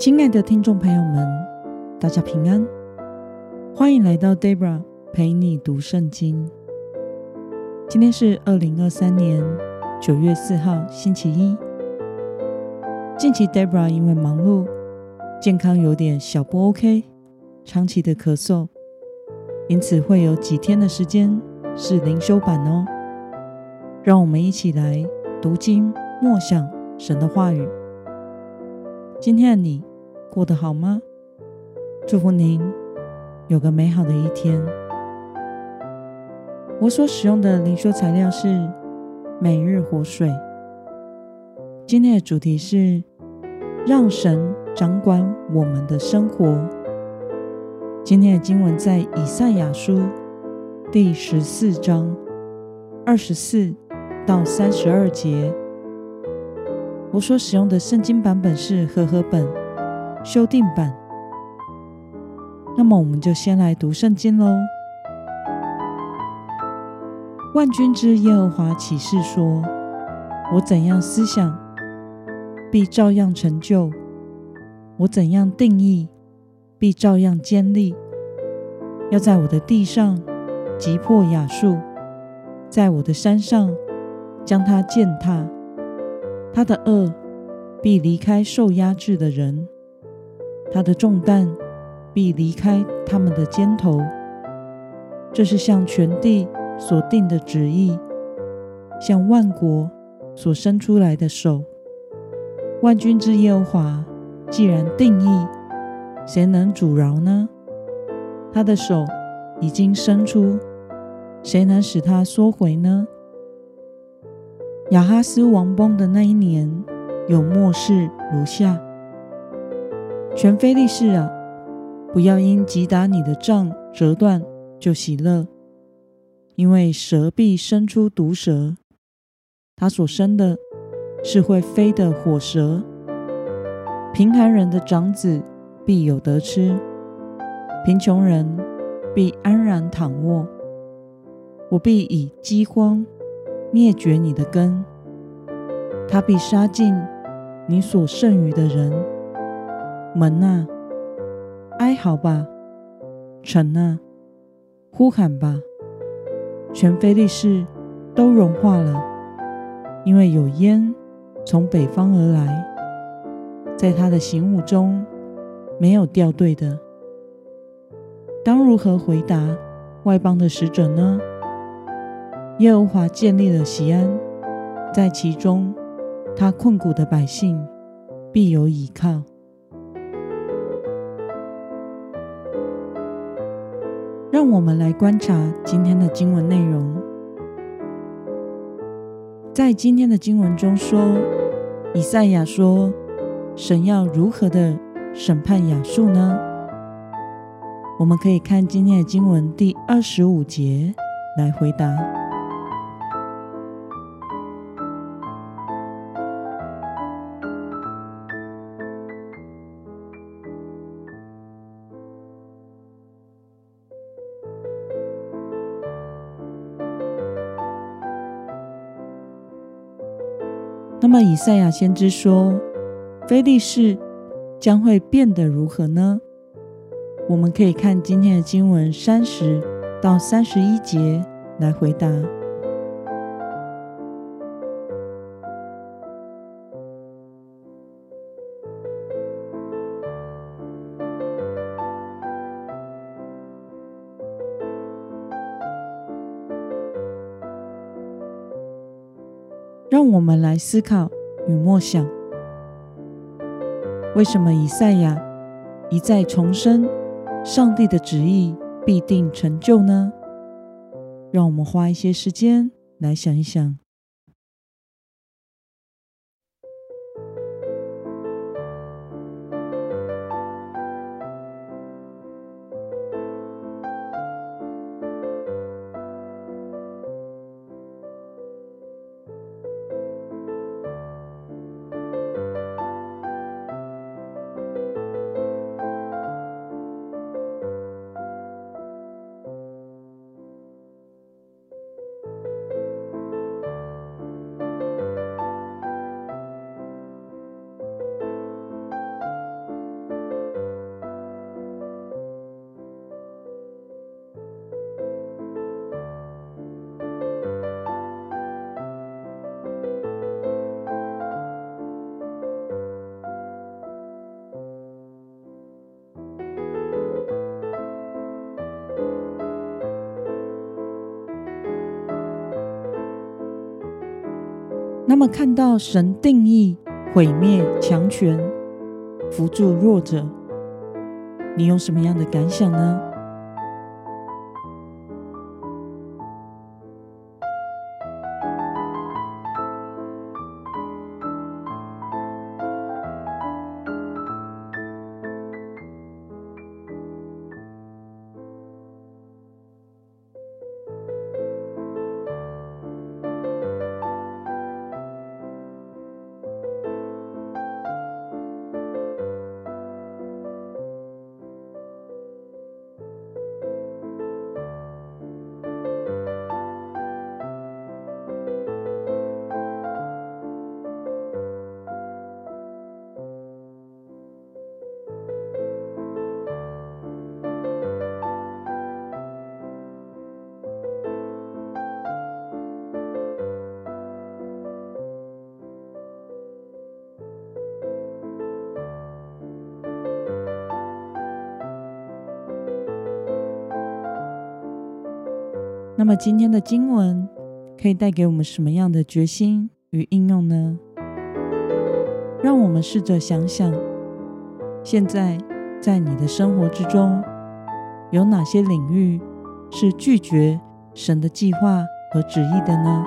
亲爱的听众朋友们，大家平安，欢迎来到 Debra 陪你读圣经。今天是二零二三年九月四号，星期一。近期 Debra 因为忙碌，健康有点小不 OK，长期的咳嗽，因此会有几天的时间是灵修版哦。让我们一起来读经默想神的话语。今天的你过得好吗？祝福您有个美好的一天。我所使用的灵修材料是每日活水。今天的主题是让神掌管我们的生活。今天的经文在以赛亚书第十四章二十四到三十二节。我所使用的圣经版本是和合本。修订版。那么，我们就先来读圣经喽。万军之耶和华起誓说：“我怎样思想，必照样成就；我怎样定义，必照样坚立。要在我的地上击破亚述，在我的山上将他践踏。他的恶必离开受压制的人。”他的重担必离开他们的肩头，这是向全地所定的旨意，向万国所伸出来的手。万军之耶和华既然定义，谁能阻挠呢？他的手已经伸出，谁能使他缩回呢？亚哈斯王崩的那一年，有末世如下。全非利士啊，不要因击打你的杖折断就喜乐，因为蛇必生出毒蛇，它所生的是会飞的火蛇。贫寒人的长子必有得吃，贫穷人必安然躺卧。我必以饥荒灭绝你的根，他必杀尽你所剩余的人。门啊，哀嚎吧；城啊，呼喊吧。全非利士都融化了，因为有烟从北方而来，在他的行伍中没有掉队的。当如何回答外邦的使者呢？耶和华建立了西安，在其中，他困苦的百姓必有倚靠。让我们来观察今天的经文内容。在今天的经文中说，以赛亚说，神要如何的审判亚述呢？我们可以看今天的经文第二十五节来回答。那么，以赛亚先知说，非利士将会变得如何呢？我们可以看今天的经文三十到三十一节来回答。让我们来思考与默想：为什么以赛亚一再重申上帝的旨意必定成就呢？让我们花一些时间来想一想。那么，看到神定义毁灭强权，扶助弱者，你有什么样的感想呢？那么今天的经文可以带给我们什么样的决心与应用呢？让我们试着想想，现在在你的生活之中，有哪些领域是拒绝神的计划和旨意的呢？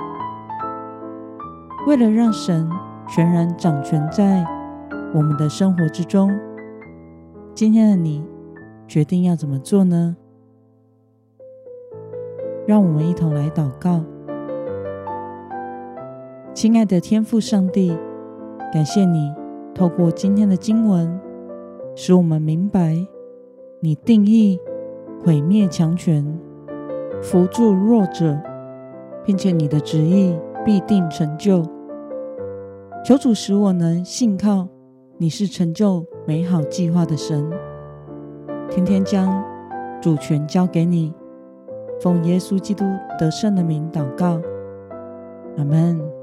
为了让神全然掌权在我们的生活之中，今天的你决定要怎么做呢？让我们一同来祷告，亲爱的天父上帝，感谢你透过今天的经文，使我们明白你定义毁灭强权、扶助弱者，并且你的旨意必定成就。求主使我能信靠你是成就美好计划的神，天天将主权交给你。奉耶稣基督得胜的名祷告，阿门。